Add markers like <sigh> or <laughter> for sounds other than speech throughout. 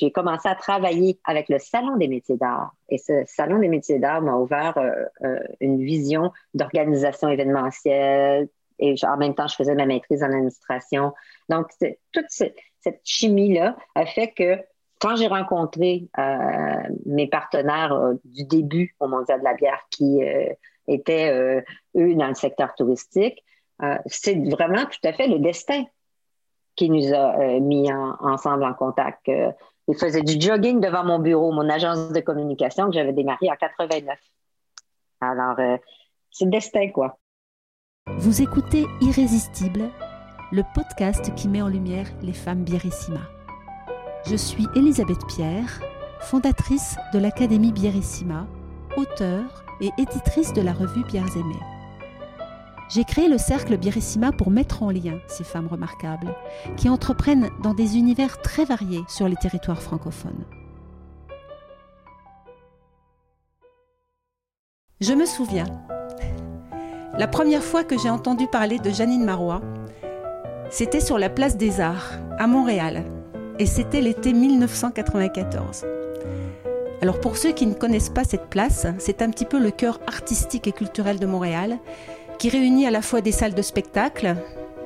j'ai commencé à travailler avec le Salon des métiers d'art. Et ce Salon des métiers d'art m'a ouvert une vision d'organisation événementielle. Et en même temps, je faisais ma maîtrise en administration. Donc, toute cette chimie-là a fait que quand j'ai rencontré mes partenaires du début au Mondial de la bière qui étaient, eux, dans le secteur touristique, c'est vraiment tout à fait le destin qui nous a euh, mis ensemble en contact. Euh, il faisait du jogging devant mon bureau, mon agence de communication que j'avais démarré en 89. Alors, euh, c'est le destin, quoi. Vous écoutez Irrésistible, le podcast qui met en lumière les femmes Bierissima. Je suis Elisabeth Pierre, fondatrice de l'Académie Bierissima, auteure et éditrice de la revue Bières aimées j'ai créé le cercle Birissima pour mettre en lien ces femmes remarquables qui entreprennent dans des univers très variés sur les territoires francophones. Je me souviens, la première fois que j'ai entendu parler de Janine Marois, c'était sur la place des Arts, à Montréal, et c'était l'été 1994. Alors pour ceux qui ne connaissent pas cette place, c'est un petit peu le cœur artistique et culturel de Montréal, qui réunit à la fois des salles de spectacle,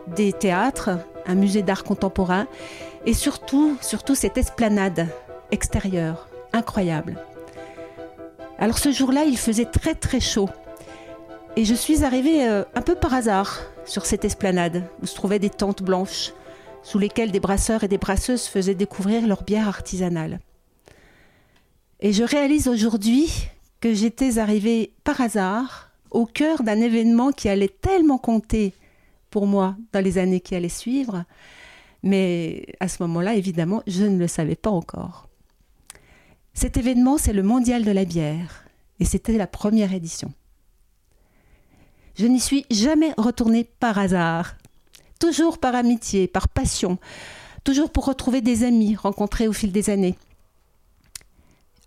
des théâtres, un musée d'art contemporain et surtout, surtout cette esplanade extérieure, incroyable. Alors ce jour-là, il faisait très très chaud. Et je suis arrivée euh, un peu par hasard sur cette esplanade où se trouvaient des tentes blanches sous lesquelles des brasseurs et des brasseuses faisaient découvrir leur bière artisanale. Et je réalise aujourd'hui que j'étais arrivée par hasard au cœur d'un événement qui allait tellement compter pour moi dans les années qui allaient suivre. Mais à ce moment-là, évidemment, je ne le savais pas encore. Cet événement, c'est le Mondial de la bière, et c'était la première édition. Je n'y suis jamais retournée par hasard, toujours par amitié, par passion, toujours pour retrouver des amis rencontrés au fil des années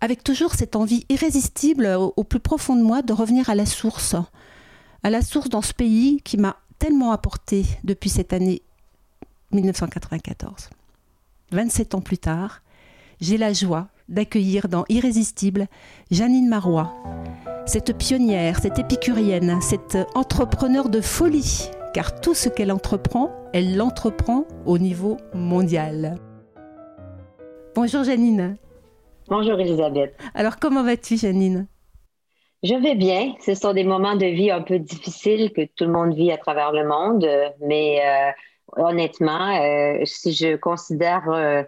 avec toujours cette envie irrésistible au, plus profond de moi de revenir à la source, à la source dans ce pays qui m'a tellement apporté depuis cette année 1994. 27 ans plus tard, j'ai la joie d'accueillir dans Irrésistible Janine Marois, cette pionnière, cette épicurienne, cette entrepreneur de folie, car tout ce qu'elle entreprend, elle l'entreprend au niveau mondial. Bonjour Janine. Bonjour Elisabeth. Alors comment vas-tu Janine? Je vais bien. Ce sont des moments de vie un peu difficiles que tout le monde vit à travers le monde, mais euh, honnêtement, euh, si je considère euh,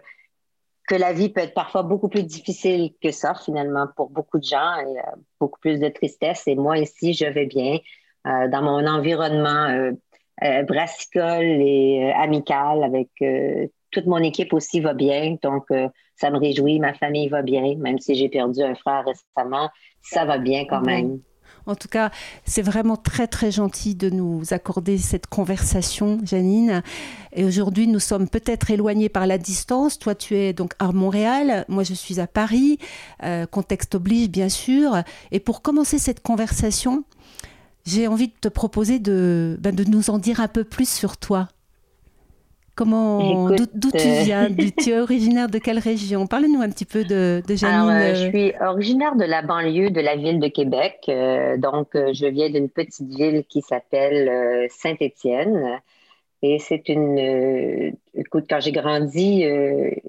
que la vie peut être parfois beaucoup plus difficile que ça finalement pour beaucoup de gens et beaucoup plus de tristesse, et moi ici, je vais bien dans mon environnement brassicole et amical avec toute mon équipe aussi va bien. Donc, euh, ça me réjouit. Ma famille va bien, même si j'ai perdu un frère récemment. Ça va bien quand même. En tout cas, c'est vraiment très très gentil de nous accorder cette conversation, Janine. Et aujourd'hui, nous sommes peut-être éloignés par la distance. Toi, tu es donc à Montréal, moi je suis à Paris. Euh, contexte oblige, bien sûr. Et pour commencer cette conversation, j'ai envie de te proposer de, ben, de nous en dire un peu plus sur toi. Comment, d'où tu euh, viens Tu es <laughs> originaire de quelle région? Parle-nous un petit peu de, de Janine. Euh, je suis originaire de la banlieue de la ville de Québec. Euh, donc, je viens d'une petite ville qui s'appelle Saint-Étienne. Et c'est une. écoute, quand j'ai grandi,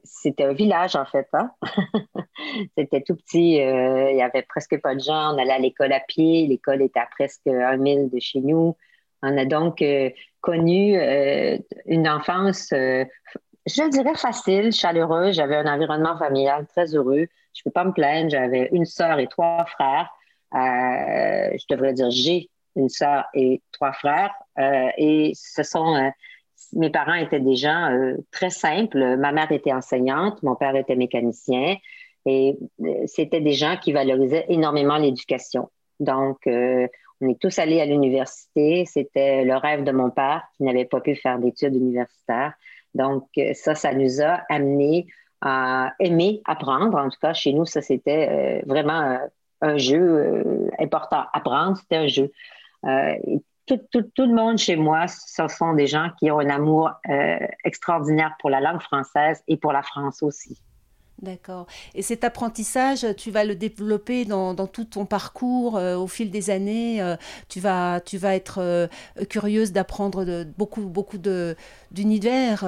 c'était un village, en fait. Hein. <laughs> c'était tout petit. Il y avait presque pas de gens. On allait à l'école à pied. L'école était à presque un mille de chez nous. On a donc euh, connu euh, une enfance, euh, je dirais facile, chaleureuse. J'avais un environnement familial très heureux. Je ne peux pas me plaindre. J'avais une sœur et trois frères. je devrais dire j'ai une sœur et trois frères. et ce sont mes parents étaient des gens très simples. Ma mère était enseignante, mon père était mécanicien. Et c'était des gens qui valorisaient énormément l'éducation. Donc, on est tous allés à l'université. C'était le rêve de mon père qui n'avait pas pu faire d'études universitaires. Donc, euh, ça, ça nous a amené à aimer apprendre. En tout cas, chez nous, ça, c'était euh, vraiment euh, un jeu important. Apprendre, c'était un jeu. tout, le monde chez moi, ce sont des gens qui ont un amour extraordinaire pour la langue française et pour la France aussi. D'accord. Et cet apprentissage, tu vas le développer dans, tout ton parcours euh, au fil des années. Euh, tu, vas, tu vas être euh, curieuse d'apprendre beaucoup, beaucoup d'univers,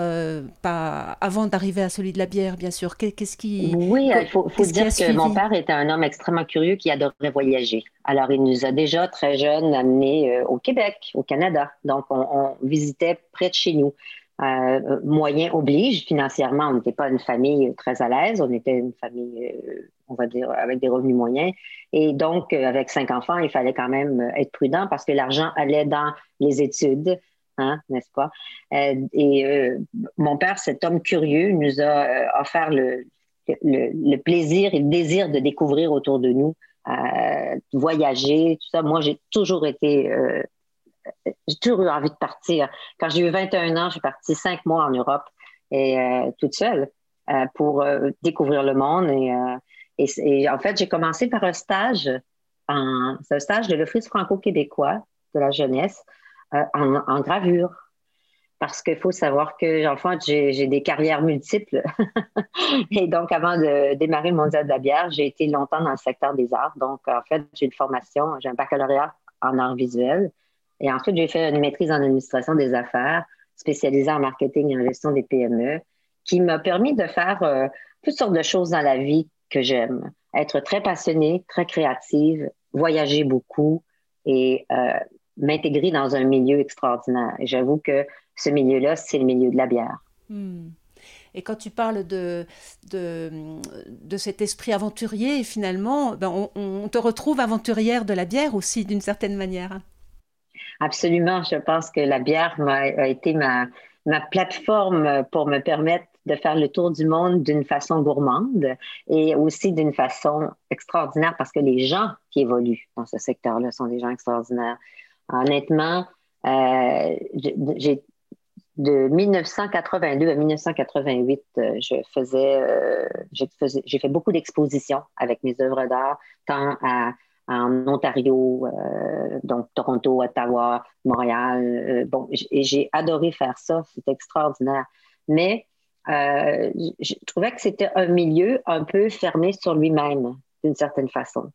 pas avant d'arriver à celui de la bière, bien sûr. Qu'est-ce qui. Oui, il faut, dire que mon père était un homme extrêmement curieux qui adorait voyager. Alors, il nous a déjà très jeunes amenés au Québec, au Canada. Donc, on visitait près de chez nous. Euh, moyens oblige. Financièrement, on n'était pas une famille très à l'aise. On était une famille, euh, on va dire, avec des revenus moyens. Et donc, euh, avec cinq enfants, il fallait quand même être prudent parce que l'argent allait dans les études. Hein, n'est-ce pas? et mon père, cet homme curieux, nous a offert le, le, plaisir et le désir de découvrir autour de nous, voyager, tout ça. Moi, j'ai toujours été j'ai toujours eu envie de partir. Quand j'ai eu 21 ans, j'ai parti cinq mois en Europe et euh, toute seule euh, pour euh, découvrir le monde. Et, en fait, j'ai commencé par un stage, un stage de l'Office franco-québécois de la jeunesse en, gravure. Parce qu'il faut savoir que, en fait, j'ai des carrières multiples. <laughs> et donc, avant de démarrer le Mondial de la bière, j'ai été longtemps dans le secteur des arts. Donc, en fait, j'ai une formation, j'ai un baccalauréat en arts visuels et ensuite, j'ai fait une maîtrise en administration des affaires, spécialisée en marketing et en gestion des PME, qui m'a permis de faire euh, toutes sortes de choses dans la vie que j'aime. Être très passionnée, très créative, voyager beaucoup et euh, m'intégrer dans un milieu extraordinaire. Et j'avoue que ce milieu-là, c'est le milieu de la bière. Hmm. Et quand tu parles de, de, de, cet esprit aventurier, finalement, ben on, on, te retrouve aventurière de la bière aussi, d'une certaine manière. Absolument. Je pense que la bière a été ma, ma plateforme pour me permettre de faire le tour du monde d'une façon gourmande et aussi d'une façon extraordinaire parce que les gens qui évoluent dans ce secteur-là sont des gens extraordinaires. Honnêtement, euh, de 1982 à 1988, euh, je faisais, euh, j'ai fait beaucoup d'expositions avec mes œuvres d'art, tant à en Ontario, euh, donc Toronto, Ottawa, Montréal. Euh, bon, j'ai adoré faire ça, c'était extraordinaire. Mais euh, je trouvais que c'était un milieu un peu fermé sur lui-même, d'une certaine façon.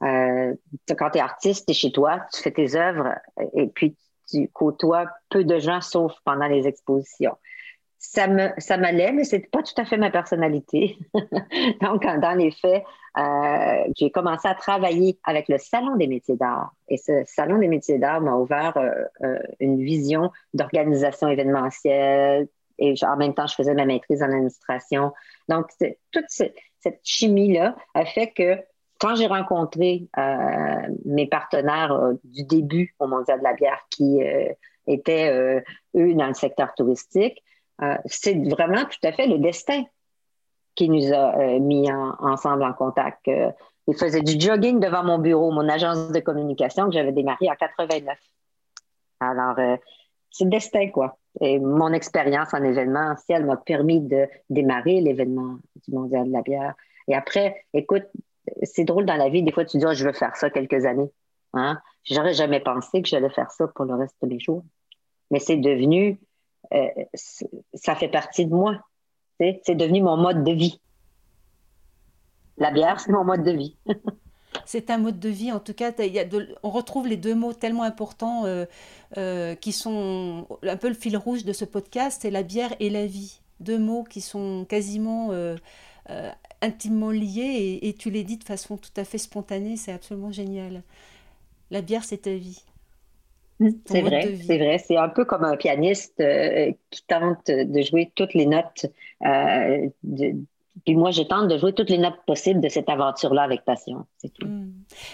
quand tu es artiste, tu es chez toi, tu fais tes œuvres et puis tu côtoies peu de gens sauf pendant les expositions ça me ça m'allait, mais c'est pas tout à fait ma personnalité. <laughs> Donc, dans les faits, euh, j'ai commencé à travailler avec le Salon des métiers d'art. Et ce Salon des métiers d'art m'a ouvert euh, euh, une vision d'organisation événementielle. Et en même temps, je faisais ma maîtrise en administration. Donc, toute cette chimie-là a fait que quand j'ai rencontré mes partenaires du début au Mondial de la bière qui étaient, eux, dans le secteur touristique, c'est vraiment tout à fait le destin qui nous a euh, mis ensemble en contact. Euh, il faisait du jogging devant mon bureau, mon agence de communication que j'avais démarré en 89. Alors, c'est le destin, quoi. Et mon expérience en événementiel m'a permis de démarrer l'événement du Mondial de la bière. Et après, écoute, c'est drôle dans la vie, des fois tu dis, oh, je veux faire ça quelques années. Hein? J'aurais jamais pensé que j'allais faire ça pour le reste de mes jours. Mais c'est devenu euh, ça fait partie de moi. C'est devenu mon mode de vie. La bière, c'est mon mode de vie. <laughs> c'est un mode de vie. En tout cas, on retrouve les deux mots tellement importants euh, euh, qui sont un peu le fil rouge de ce podcast, c'est la bière et la vie. Deux mots qui sont quasiment intimement liés et, et, tu les dis de façon tout à fait spontanée. C'est absolument génial. La bière, c'est ta vie. C'est vrai, c'est vrai. C'est un peu comme un pianiste euh, qui tente de jouer toutes les notes. Euh, puis moi, je tente de jouer toutes les notes possibles de cette aventure-là avec passion. C'est tout. Hmm.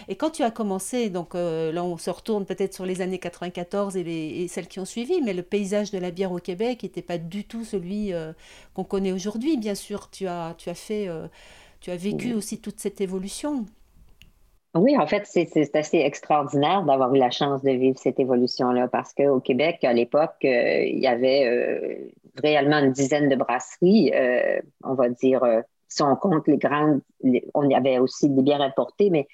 Et quand tu as commencé, donc euh, là, on se retourne peut-être sur les années 94 et, et, celles qui ont suivi, mais le paysage de la bière au Québec n'était pas du tout celui qu'on connaît aujourd'hui. Bien sûr, tu as, tu as fait, tu as vécu aussi toute cette évolution. Oui, en fait, c'est assez extraordinaire d'avoir eu la chance de vivre cette évolution-là parce qu'au Québec, à l'époque, euh, il y avait euh, réellement une dizaine de brasseries, euh, on va dire, si on compte les grandes, on y avait aussi des bières importées, mais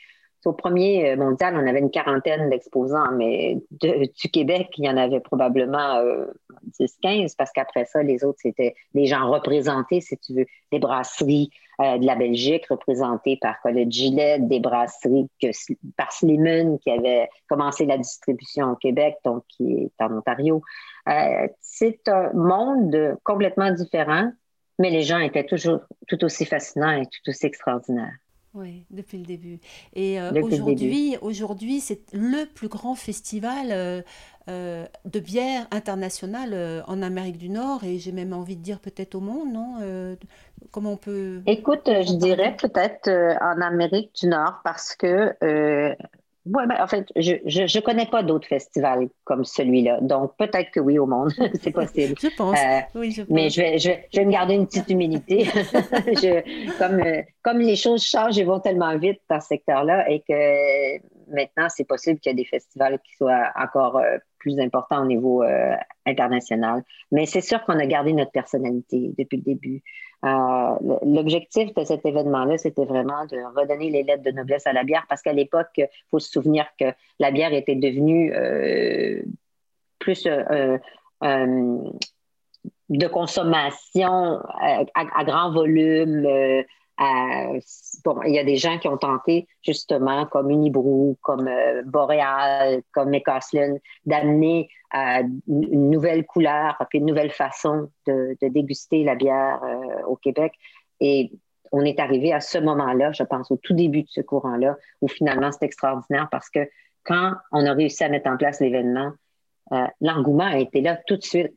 au premier mondial, on avait une quarantaine d'exposants, mais du Québec, il y en avait probablement 10-15, parce qu'après ça, les autres, c'était des gens représentés, si tu veux, des brasseries de la Belgique représentées par Colette Gillette, des brasseries par Slimane qui avait commencé la distribution au Québec, donc qui est en Ontario. c'est un monde complètement différent mais les gens étaient toujours tout aussi fascinants et tout aussi extraordinaires. Oui, depuis le début. Et euh, aujourd'hui, aujourd'hui, c'est le plus grand festival euh, euh, de bière internationale en Amérique du Nord. Et j'ai même envie de dire peut-être au monde, non Comment on peut Écoute, je dirais peut-être en Amérique du Nord parce que oui, ben, en fait, je ne connais pas d'autres festivals comme celui-là. Donc, peut-être que oui au monde, <laughs> c'est possible. je pense. Euh, oui, je pense. Mais je vais, je, je vais me garder une petite humilité. <laughs> je, comme, euh, comme les choses changent et vont tellement vite dans ce secteur-là et que maintenant, c'est possible qu'il y ait des festivals qui soient encore euh, plus importants au niveau international. Mais c'est sûr qu'on a gardé notre personnalité depuis le début. Euh, l'objectif de cet événement-là, c'était vraiment de redonner les lettres de noblesse à la bière parce qu'à l'époque, il faut se souvenir que la bière était devenue euh, plus euh, de consommation à, grand volume, il y a des gens qui ont tenté, justement, comme Unibrou, comme euh, Boréal, comme McCaslin, d'amener euh, une nouvelle couleur, une nouvelle façon de, déguster la bière euh, au Québec. Et on est arrivé à ce moment-là, je pense, au tout début de ce courant-là, où finalement c'est extraordinaire parce que quand on a réussi à mettre en place l'événement, l'engouement a été là tout de suite.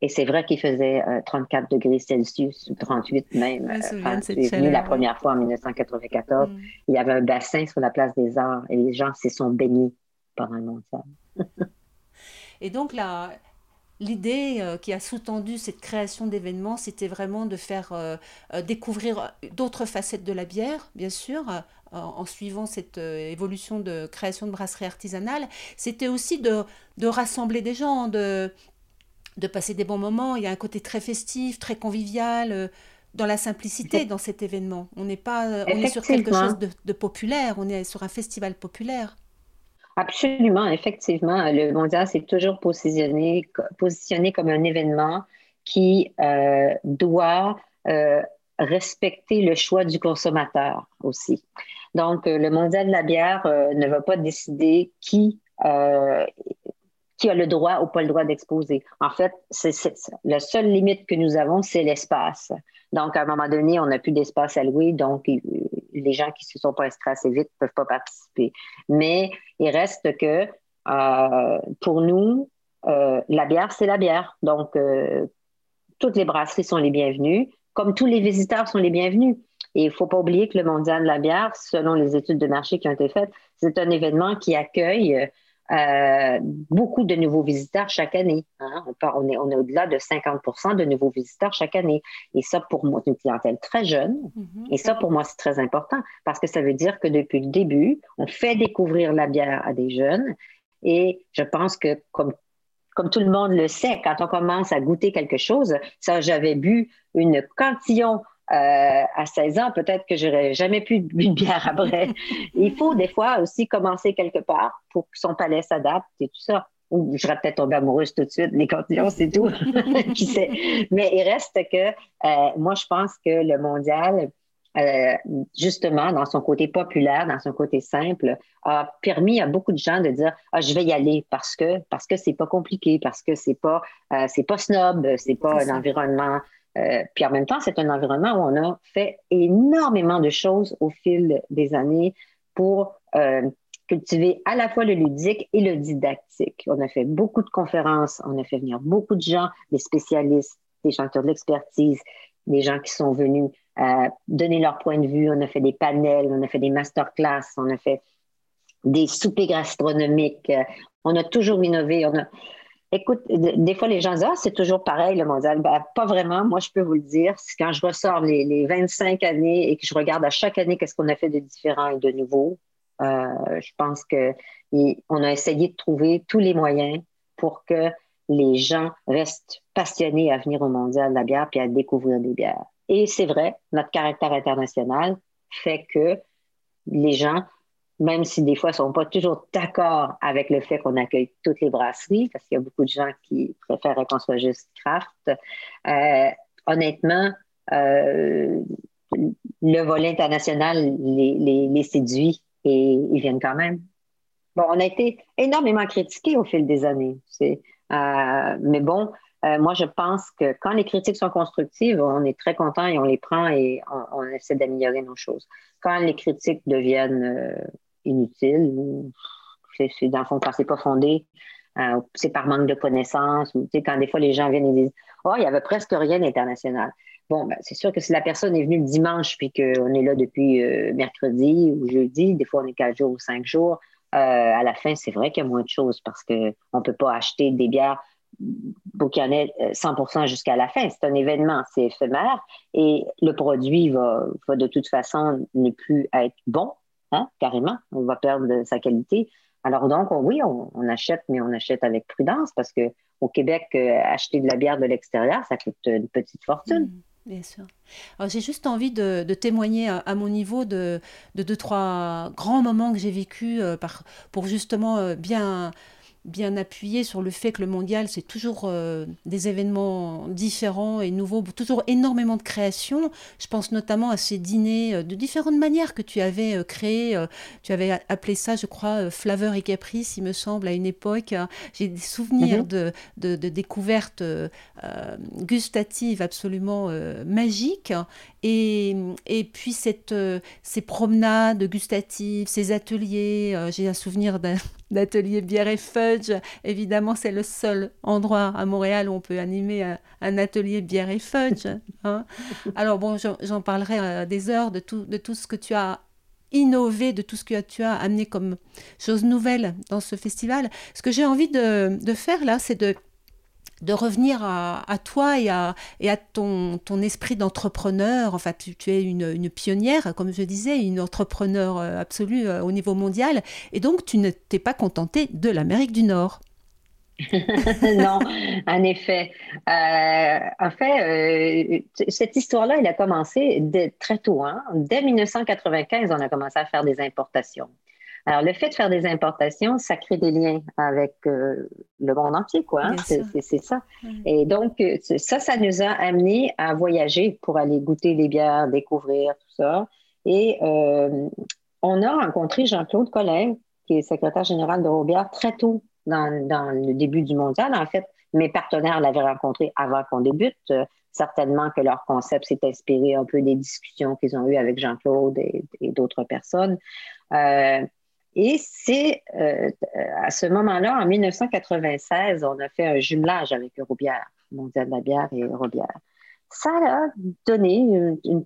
Et c'est vrai qu'il faisait 34 euh, degrés Celsius ou 38 même. Je euh, quand venu la première fois en 1994, mm. il y avait un bassin sur la place des Arts et les gens s'y sont baignés pendant le mondial. <laughs> et donc là, l'idée euh, qui a sous-tendu cette création d'événements, c'était vraiment de faire découvrir d'autres facettes de la bière, bien sûr, en suivant cette évolution de création de brasserie artisanale. C'était aussi de, de rassembler des gens, de de passer des bons moments. Il y a un côté très festif, très convivial, euh, dans la simplicité dans cet événement. On n'est pas, euh, on est sur quelque chose de, populaire, on est sur un festival populaire. Absolument, effectivement. Le mondial s'est toujours positionné, positionné comme un événement qui euh, doit respecter le choix du consommateur aussi. Donc, le mondial de la bière ne va pas décider qui qui a le droit ou pas le droit d'exposer. En fait, c'est, la seule limite que nous avons, c'est l'espace. Donc, à un moment donné, on n'a plus d'espace à louer, donc les gens qui ne se sont pas inscrits assez vite ne peuvent pas participer. Mais il reste que euh, pour nous, euh, la bière, c'est la bière. Donc, euh, toutes les brasseries sont les bienvenues, comme tous les visiteurs sont les bienvenus. Et il ne faut pas oublier que le Mondial de la bière, selon les études de marché qui ont été faites, c'est un événement qui accueille euh, beaucoup de nouveaux visiteurs chaque année. Hein. On, est, on est au-delà de 50% de nouveaux visiteurs chaque année. Et ça, pour moi, c'est une clientèle très jeune. Mm-hmm. Et ça, pour moi, c'est très important parce que ça veut dire que depuis le début, on fait découvrir la bière à des jeunes. Et je pense que, comme comme tout le monde le sait, quand on commence à goûter quelque chose, ça, j'avais bu une cantillon euh, à 16 ans, peut-être que j'aurais jamais pu boire une <laughs> bière après. Il faut des fois aussi commencer quelque part pour que son palais s'adapte et tout ça. Ou je serais peut-être tombée amoureuse tout de suite, les cantillons, c'est tout. <laughs> Qui sait? Mais il reste que euh, moi, je pense que le mondial, euh, justement, dans son côté populaire, dans son côté simple, a permis à beaucoup de gens de dire ah, je vais y aller parce que parce que c'est pas compliqué, parce que c'est pas c'est pas snob, c'est pas un environnement euh, puis en même temps, c'est un environnement où on a fait énormément de choses au fil des années pour euh, cultiver à la fois le ludique et le didactique. On a fait beaucoup de conférences, on a fait venir beaucoup de gens, des spécialistes, des chanteurs de l'expertise, des gens qui sont venus euh, donner leur point de vue. On a fait des panels, on a fait des masterclass, on a fait des soupers gastronomiques. On a toujours innové. Écoute, des fois, les gens disent Ah, c'est toujours pareil, le mondial. Ben, pas vraiment. Moi, je peux vous le dire. Quand je ressors les, 25 années et que je regarde à chaque année qu'est-ce qu'on a fait de différent et de nouveau, euh, je pense qu'on a essayé de trouver tous les moyens pour que les gens restent passionnés à venir au mondial de la bière puis à découvrir des bières. Et c'est vrai, notre caractère international fait que les gens même si des fois, ils ne sont pas toujours d'accord avec le fait qu'on accueille toutes les brasseries, parce qu'il y a beaucoup de gens qui préfèrent qu'on soit juste craft. Euh, honnêtement, euh, le volet international les, séduit et ils viennent quand même. Bon, on a été énormément critiqués au fil des années. Euh, mais bon, moi, je pense que quand les critiques sont constructives, on est très content et on les prend et on, essaie d'améliorer nos choses. Quand les critiques deviennent inutile ou c'est dans le fond quand c'est pas fondé, euh, c'est par manque de connaissances ou quand des fois les gens viennent et disent Oh, il y avait presque rien d'international. Bon, ben, c'est sûr que si la personne est venue le dimanche puis qu'on est là depuis euh, mercredi ou jeudi, des fois on est quatre jours ou cinq jours, euh, à la fin, c'est vrai qu'il y a moins de choses parce qu'on ne peut pas acheter des bières pour qu'il y en ait 100 jusqu'à la fin. C'est un événement, c'est éphémère et le produit va, va de toute façon ne plus être bon Hein, carrément. On va perdre sa qualité. Alors donc, oui, on, achète, mais on achète avec prudence parce que au Québec, euh, acheter de la bière de l'extérieur, ça coûte une petite fortune. Mmh, bien sûr. J'ai juste envie de, témoigner à, mon niveau de, deux, trois grands moments que j'ai vécus euh, pour justement euh, bien bien appuyé sur le fait que le mondial, c'est toujours euh, des événements différents et nouveaux, toujours énormément de créations. Je pense notamment à ces dîners euh, de différentes manières que tu avais euh, créés. tu avais appelé ça, je crois, Flaveur et Caprice, il me semble, à une époque. J'ai des souvenirs mhm. de, de, de, découvertes gustatives absolument magiques. Et, et puis cette, ces promenades gustatives, ces ateliers, j'ai un souvenir <laughs> d'atelier bière et fudge. Évidemment, c'est le seul endroit à Montréal où on peut animer un, atelier bière et fudge. Hein. Alors bon, j'en parlerai euh, des heures de tout, de tout ce que tu as innové, de tout ce que tu as amené comme chose nouvelle dans ce festival. Ce que j'ai envie de faire là, c'est de de revenir à, toi et à, ton, esprit d'entrepreneur. Enfin, tu, es une, pionnière, comme je disais, une entrepreneur euh, absolue euh, au niveau mondial. Et donc, tu ne t'es pas contentée de l'Amérique du Nord. <laughs> non, en effet. Euh, en fait, cette histoire-là, elle a commencé très tôt. Hein. Dès 1995, on a commencé à faire des importations. Alors, le fait de faire des importations, ça crée des liens avec euh, le monde entier, quoi. Hein. C'est ça. Et donc, euh, ça, ça nous a amené à voyager pour aller goûter les bières, découvrir tout ça. Et euh, on a rencontré Jean-Claude Collin, qui est secrétaire général de Robière, très tôt dans, le début du mondial. En fait, mes partenaires l'avaient rencontré avant qu'on débute. certainement que leur concept s'est inspiré un peu des discussions qu'ils ont eues avec Jean-Claude et, d'autres personnes. Et c'est euh, à ce moment-là, en 1996, on a fait un jumelage avec Eurobière, Mondial de la bière et Eurobière. Ça a donné une,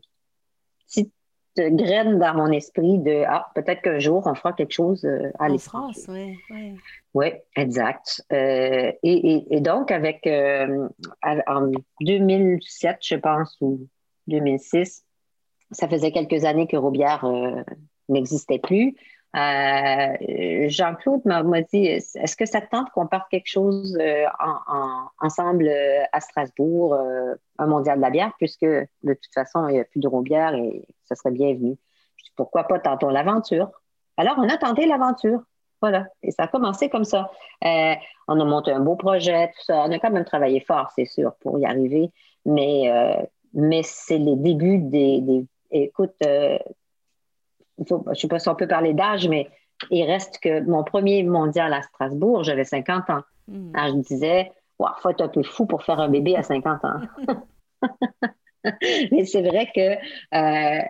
petite graine dans mon esprit de Ah, peut-être qu'un jour, on fera quelque chose euh, à En France, oui. Oui, ouais, exact. Euh, et, donc, avec en 2007, je pense, ou 2006, ça faisait quelques années que Robière n'existait plus. Euh, Jean-Claude m'a dit est-ce que ça te tente qu'on parte quelque chose euh, ensemble euh, à Strasbourg, un mondial de la bière, puisque de toute façon, il n'y a plus de bière et ça serait bienvenu. Je dis pourquoi pas tentons l'aventure? Alors, on a tenté l'aventure. Voilà. Et ça a commencé comme ça. on a monté un beau projet, tout ça. On a quand même travaillé fort, c'est sûr, pour y arriver. Mais, c'est les débuts des. des écoute, je ne sais pas si on peut parler d'âge, mais il reste que mon premier mondial à Strasbourg, j'avais 50 ans. Hmm. Alors, je disais, il faut être un peu fou pour faire un bébé à 50 ans. <laughs> mais c'est vrai que euh,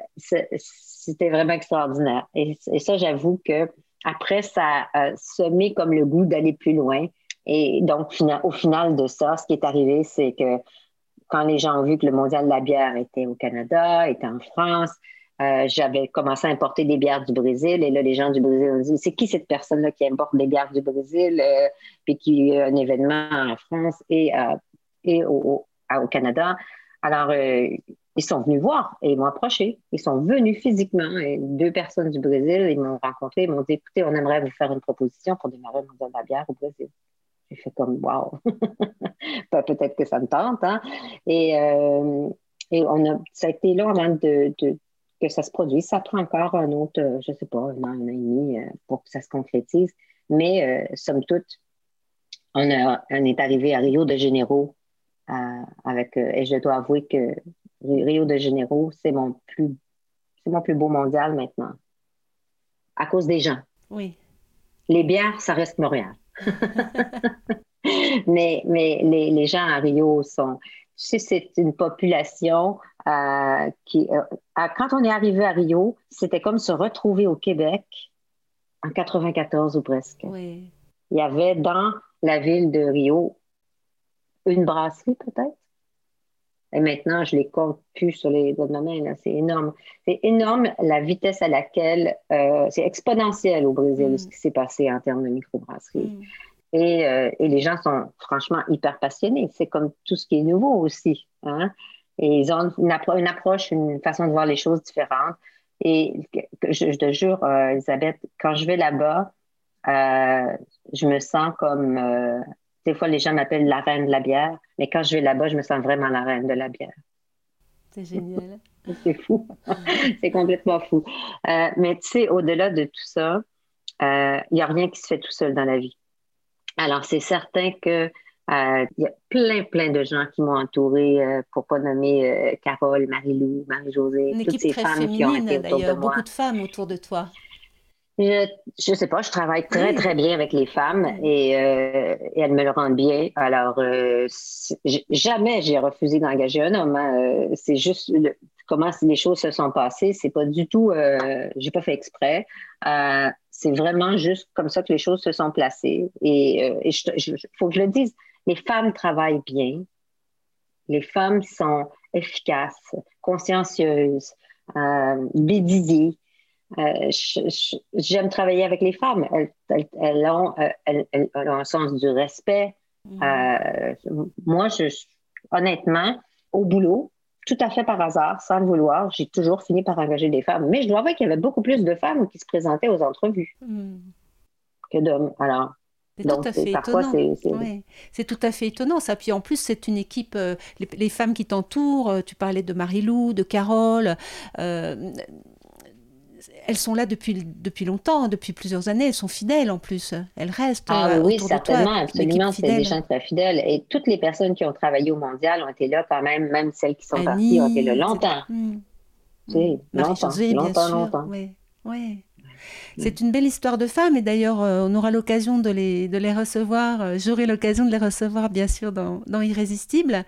c'était vraiment extraordinaire. Et, ça, j'avoue que après, ça a semé comme le goût d'aller plus loin. Et donc, au final de ça, ce qui est arrivé, c'est que quand les gens ont vu que le mondial de la bière était au Canada, était en France, euh, j'avais commencé à importer des bières du Brésil et là, les gens du Brésil ont dit c'est qui cette personne-là qui importe des bières du Brésil euh, puis qui a un événement en France et, euh, et au, au, Canada? Alors, ils sont venus voir et ils m'ont approché. Ils sont venus physiquement. Et deux personnes du Brésil, ils m'ont rencontré, ils m'ont dit écoutez, on aimerait vous faire une proposition pour démarrer le mondial de la bière au Brésil. J'ai fait comme wow, <laughs> peut-être que ça me tente. Hein? Et, et on a, ça a été long avant de que ça se produise. Ça prend encore un autre, euh, je ne sais pas, un an, un an et demi euh, pour que ça se concrétise. Mais somme toute, on, est arrivé à Rio de Janeiro avec, et je dois avouer que Rio de Janeiro, c'est mon plus, c'est mon plus beau mondial maintenant. À cause des gens. Oui. Les bières, ça reste Montréal. <laughs> <laughs> mais mais les, les, gens à Rio sont. Tu sais, c'est une population euh, qui. Euh, quand on est arrivé à Rio, c'était comme se retrouver au Québec en 94 ou presque. Oui. Il y avait dans la ville de Rio une brasserie, peut-être. Et maintenant, je les compte plus sur les doigts de ma main. C'est énorme. C'est énorme la vitesse à laquelle euh, c'est exponentiel au Brésil mm. ce qui s'est passé en termes de microbrasserie. Mm. Et, et, les gens sont franchement hyper passionnés. C'est comme tout ce qui est nouveau aussi. Hein? Et ils ont une, approche, une façon de voir les choses différentes. Et je, te jure, euh, Elisabeth, quand je vais là-bas, euh, je me sens comme. Euh, des fois, les gens m'appellent la reine de la bière, mais quand je vais là-bas, je me sens vraiment la reine de la bière. C'est génial. <laughs> C'est fou. <laughs> C'est complètement fou. Euh, mais tu sais, au-delà de tout ça, il n'y a rien qui se fait tout seul dans la vie. Alors, c'est certain que il y a plein, plein de gens qui m'ont entouré, pour pour pas nommer Carole, Marie-Lou, Marie-Josée, toutes ces femmes qui ont été autour de moi. beaucoup de femmes autour de toi. Je ne sais pas, je travaille très, très bien avec les femmes et, euh, elles me le rendent bien. Alors, euh, jamais j'ai refusé d'engager un homme. Hein. Euh, c'est juste comment les choses se sont passées. C'est pas du tout, j'ai pas fait exprès. c'est vraiment juste comme ça que les choses se sont placées. Et il faut que je le dise, les femmes travaillent bien. Les femmes sont efficaces, consciencieuses, bédisées. Euh, j'aime travailler avec les femmes. Elles, ont, euh, elles, ont, un sens du respect. Mm. Euh, moi, je, honnêtement, au boulot, tout à fait par hasard, sans le vouloir, j'ai toujours fini par engager des femmes. Mais je dois avouer qu'il y avait beaucoup plus de femmes qui se présentaient aux entrevues mm. que d'hommes. Alors, c'est tout à fait étonnant. C'est tout à fait étonnant ça. Puis en plus, c'est une équipe, les, femmes qui t'entourent, tu parlais de Marie-Lou, de Carole, elles sont là depuis, depuis longtemps, depuis plusieurs années. Elles sont fidèles en plus. Elles restent. Ah euh, oui, certainement, absolument. C'est des gens très fidèles. Et toutes les personnes qui ont travaillé au mondial ont été là quand même, même celles qui sont parties ont été là longtemps. Hmm. Tu sais, longtemps. Oui, oui. C'est une belle histoire de femmes et d'ailleurs euh, on aura l'occasion de les, de les recevoir, euh, j'aurai l'occasion de les recevoir bien sûr dans, dans Irrésistible.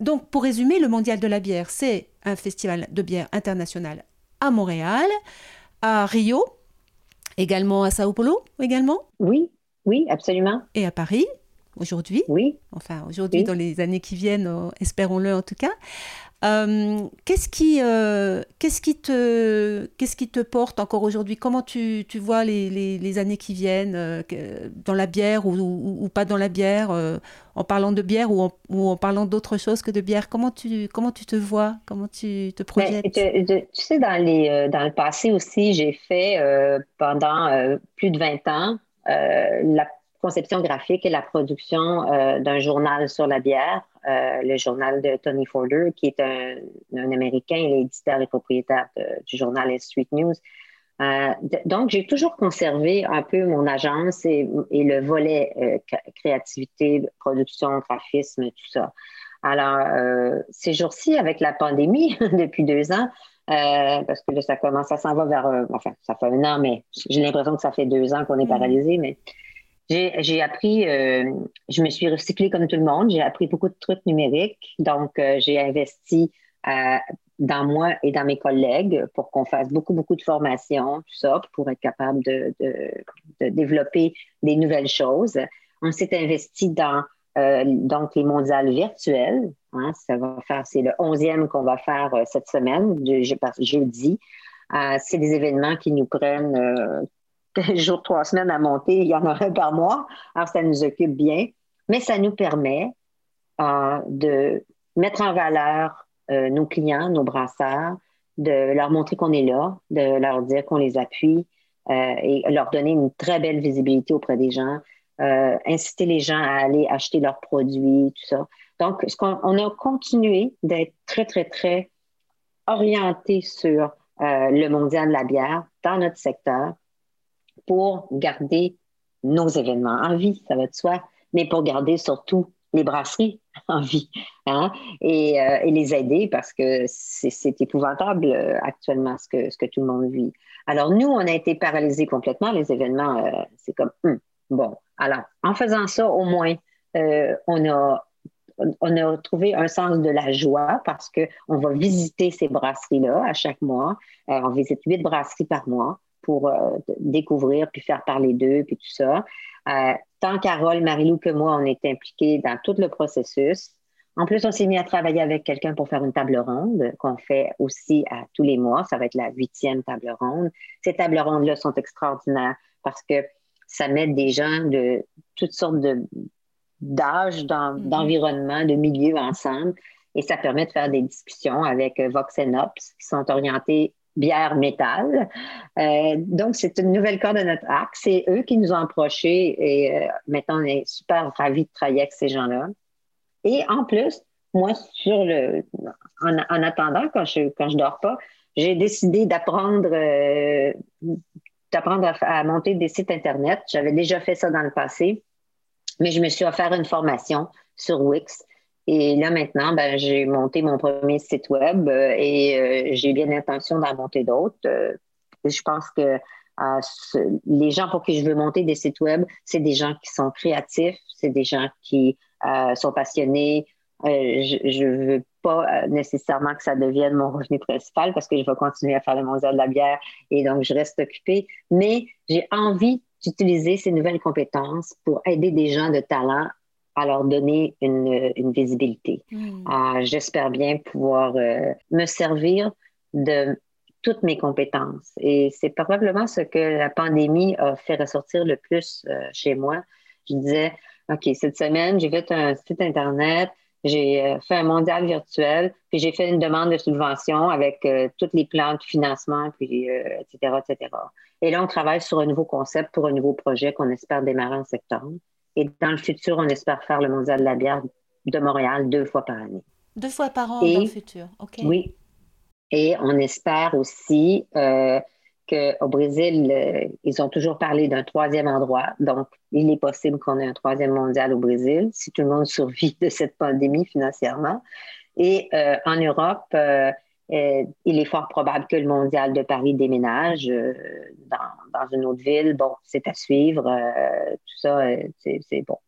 donc pour résumer, le Mondial de la bière, c'est un festival de bière international à Montréal, à Rio, également à Sao Paulo, également? Oui, oui, absolument. Et à Paris, aujourd'hui? Oui. Enfin, aujourd'hui, dans les années qui viennent, euh, espérons-le en tout cas. Euh, qu'est-ce qui, euh, qu'est-ce qui te, qu'est-ce qui te porte encore aujourd'hui? Comment tu, tu vois les, les, les, années qui viennent euh, dans la bière ou, ou, pas dans la bière En parlant de bière ou en, ou en parlant d'autre chose que de bière? Comment tu, comment tu te vois? Comment tu te ben, projettes? tu sais, dans, les, dans le passé aussi, j'ai fait pendant plus de 20 ans la conception graphique et la production d'un journal sur la bière euh, le journal de Tony Forder, qui est un, Américain, il est éditeur et propriétaire du journal Street News. Euh, donc, j'ai toujours conservé un peu mon agence et, le volet euh, créativité, production, graphisme, tout ça. Alors, ces jours-ci, avec la pandémie, <laughs> depuis deux ans, parce que là, ça commence, ça s'en va vers, enfin, ça fait un an, mais j'ai l'impression que ça fait deux ans qu'on est mm. paralysé, mais j'ai appris, euh, je me suis recyclée comme tout le monde. J'ai appris beaucoup de trucs numériques. Donc, euh, j'ai investi euh, dans moi et dans mes collègues pour qu'on fasse beaucoup, beaucoup de formations, tout ça, pour être capable de, de, développer des nouvelles choses. On s'est investi dans donc les mondiales virtuelles. Hein, ça va faire, c'est le onzième qu'on va faire cette semaine, jeudi. c'est des événements qui nous prennent 15 <laughs> jours, trois semaines à monter, il y en aurait par mois. Alors, ça nous occupe bien, mais ça nous permet euh, de mettre en valeur euh, nos clients, nos brasseurs, de leur montrer qu'on est là, de leur dire qu'on les appuie euh, et leur donner une très belle visibilité auprès des gens, inciter les gens à aller acheter leurs produits, tout ça. Donc, on, on a continué d'être très, très, très orienté sur le mondial de la bière dans notre secteur pour garder nos événements en vie, ça va de soi, mais pour garder surtout les brasseries <laughs> en vie hein, et, et, les aider parce que c'est épouvantable actuellement ce que, tout le monde vit. Alors, nous, on a été paralysés complètement. Les événements, euh, c'est comme, hum, bon. Alors, en faisant ça, au moins, euh, on a on a trouvé un sens de la joie parce qu'on va visiter ces brasseries-là à chaque mois. Euh, on visite huit brasseries par mois pour découvrir puis faire parler d'eux puis tout ça. tant Carole, Marilou que moi, on est impliqués dans tout le processus. En plus, on s'est mis à travailler avec quelqu'un pour faire une table ronde qu'on fait aussi à tous les mois. Ça va être la huitième table ronde. Ces tables rondes-là sont extraordinaires parce que ça met des gens de toutes sortes d'âges, mm-hmm. d'environnement, de milieux ensemble. Et ça permet de faire des discussions avec Vox et Ops qui sont orientés bière métal. Euh, donc, c'est une nouvelle corde de notre arc. C'est eux qui nous ont approchés et euh, maintenant, on est super ravis de travailler avec ces gens-là. Et en plus, moi, sur le, en, attendant, quand je quand je dors pas, j'ai décidé d'apprendre euh, d'apprendre à, monter des sites internet. J'avais déjà fait ça dans le passé, mais je me suis offert une formation sur Wix. Et là maintenant, ben, j'ai monté mon premier site web euh, et euh, j'ai bien l'intention d'en monter d'autres. je pense que les gens pour qui je veux monter des sites web, c'est des gens qui sont créatifs, c'est des gens qui euh, sont passionnés. Euh, je ne veux pas euh, nécessairement que ça devienne mon revenu principal parce que je vais continuer à faire le mondial de la bière et donc je reste occupée. Mais j'ai envie d'utiliser ces nouvelles compétences pour aider des gens de talent à leur donner une, une visibilité. Hmm. J'espère bien pouvoir me servir de toutes mes compétences. Et c'est probablement ce que la pandémie a fait ressortir le plus chez moi. Je disais, OK, cette semaine, j'ai fait un site Internet, j'ai euh, fait un mondial virtuel, puis j'ai fait une demande de subvention avec euh, tous les plans de financement, puis etc., euh, etc. Et là, on travaille sur un nouveau concept pour un nouveau projet qu'on espère démarrer en septembre. Et dans le futur, on espère faire le mondial de la bière de Montréal deux fois par année. Deux fois par an dans le futur, OK. Oui. Et on espère aussi au Brésil, euh, ils ont toujours parlé d'un troisième endroit. Donc, il est possible qu'on ait un troisième mondial au Brésil si tout le monde survit de cette pandémie financièrement. Et euh, en Europe, euh, il est fort probable que le mondial de Paris déménage dans, une autre ville. Bon, c'est à suivre. tout ça, c'est bon.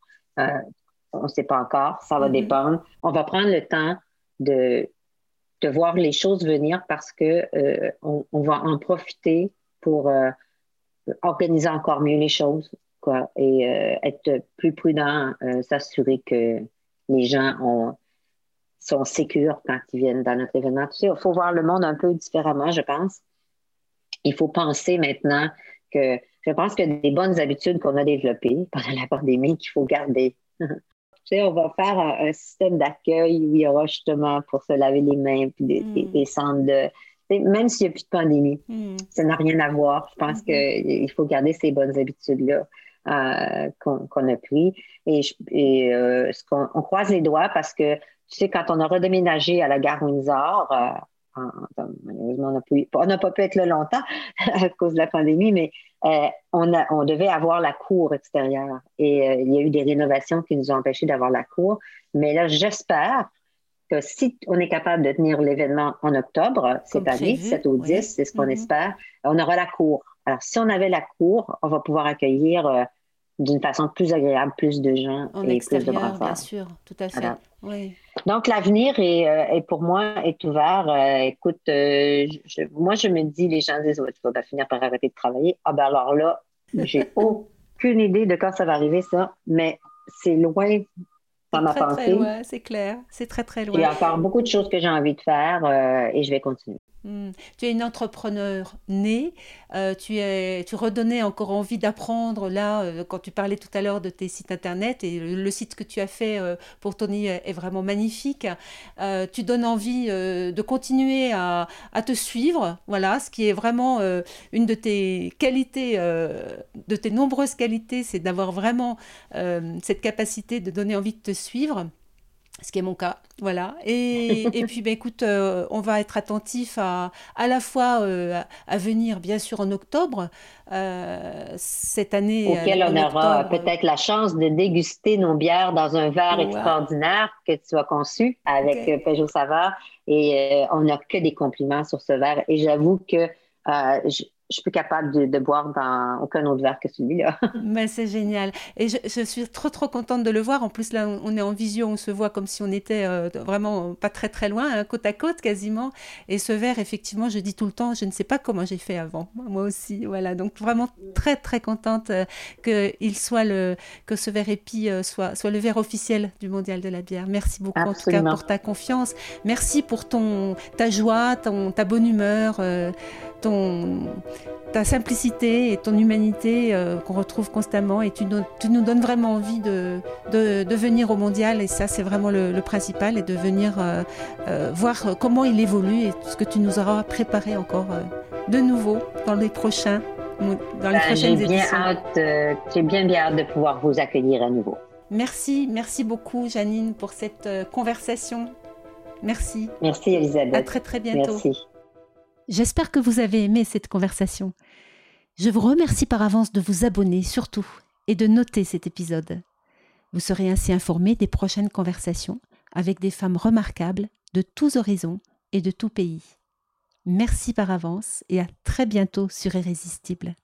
on ne sait pas encore. Ça va mm-hmm. dépendre. On va prendre le temps de de voir les choses venir parce que euh, on, va en profiter pour euh, organiser encore mieux les choses quoi, et euh, être plus prudent, s'assurer que les gens ont, sont sécures quand ils viennent dans notre événement. Tu sais, il faut voir le monde un peu différemment, je pense. Il faut penser maintenant que je pense que des bonnes habitudes qu'on a développées pendant la pandémie qu'il faut garder. <laughs> on va faire un, système d'accueil où il y aura justement pour se laver les mains, puis des, hmm. centres de. Même s'il n'y a plus de pandémie, hmm. ça n'a rien à voir. Je pense hmm. qu'il faut garder ces bonnes habitudes-là. Euh, qu'on a pris. Et, et euh, on, croise les doigts parce que, tu sais, quand on a redéménagé à la gare Windsor, euh, malheureusement, on n'a pas pu être là longtemps <laughs> à cause de la pandémie, mais euh, on, a, on devait avoir la cour extérieure. Et euh, il y a eu des rénovations qui nous ont empêchés d'avoir la cour. Mais là, j'espère que si on est capable de tenir l'événement en octobre cette année, 7 au 10, c'est ce qu'on mm-hmm. espère, on aura la cour. Alors, si on avait la cour, on va pouvoir accueillir euh, d'une façon plus agréable plus de gens et plus de brasseurs. Bien sûr, tout à fait. Oui. Donc, l'avenir est, euh, pour moi est ouvert. Euh, écoute, euh, moi, je me dis, les gens disent, tu vas finir par arrêter de travailler. Ah ben alors là, j'ai <laughs> aucune idée de quand ça va arriver, ça, mais c'est loin dans ma pensée. C'est clair, c'est très, très loin. Il y a encore beaucoup de choses que j'ai envie de faire et je vais continuer. Hmm. Tu es une entrepreneur née, euh, tu, redonnais encore envie d'apprendre là, euh, quand tu parlais tout à l'heure de tes sites internet, et le, site que tu as fait euh, pour Tony est vraiment magnifique. tu donnes envie de continuer à, te suivre, voilà, ce qui est vraiment une de tes qualités, de tes nombreuses qualités, c'est d'avoir vraiment cette capacité de donner envie de te suivre. Ce qui est mon cas, voilà. Et, <laughs> et puis, ben, écoute, euh, on va être attentif à, à la fois euh, à, venir, bien sûr, en octobre, euh, cette année. Auquel on aura peut-être la chance de déguster nos bières dans un verre extraordinaire que tu as conçu avec Peugeot Savard. Et on n'a que des compliments sur ce verre. Et j'avoue que je, je suis plus capable de, boire dans aucun autre verre que celui-là. <laughs> Mais c'est génial. Et je, suis trop, trop contente de le voir. En plus, là, on est en vision, on se voit comme si on était euh, vraiment pas très, très loin, hein, côte à côte quasiment. Et ce verre, effectivement, je dis tout le temps, je ne sais pas comment j'ai fait avant. Moi aussi, voilà. Donc, vraiment très, très contente euh, que, il soit le, que ce verre épi euh, soit, soit le verre officiel du Mondial de la bière. Merci beaucoup, en tout cas, pour ta confiance. Merci pour ton, ta joie, ton, ta bonne humeur ton, ta simplicité et ton humanité euh, qu'on retrouve constamment et tu nous, tu nous, donnes vraiment envie de, de, venir au mondial et ça c'est vraiment le, principal et de venir euh, euh, voir comment il évolue et ce que tu nous auras préparé encore de nouveau dans les prochains dans les ben, prochaines j'ai bien Hâte, j'ai bien bien hâte de pouvoir vous accueillir à nouveau. Merci, merci beaucoup Janine pour cette conversation. Merci. Merci Elisabeth. À très très bientôt. Merci. J'espère que vous avez aimé cette conversation. Je vous remercie par avance de vous abonner surtout et de noter cet épisode. Vous serez ainsi informé des prochaines conversations avec des femmes remarquables de tous horizons et de tous pays. Merci par avance et à très bientôt sur Irrésistible.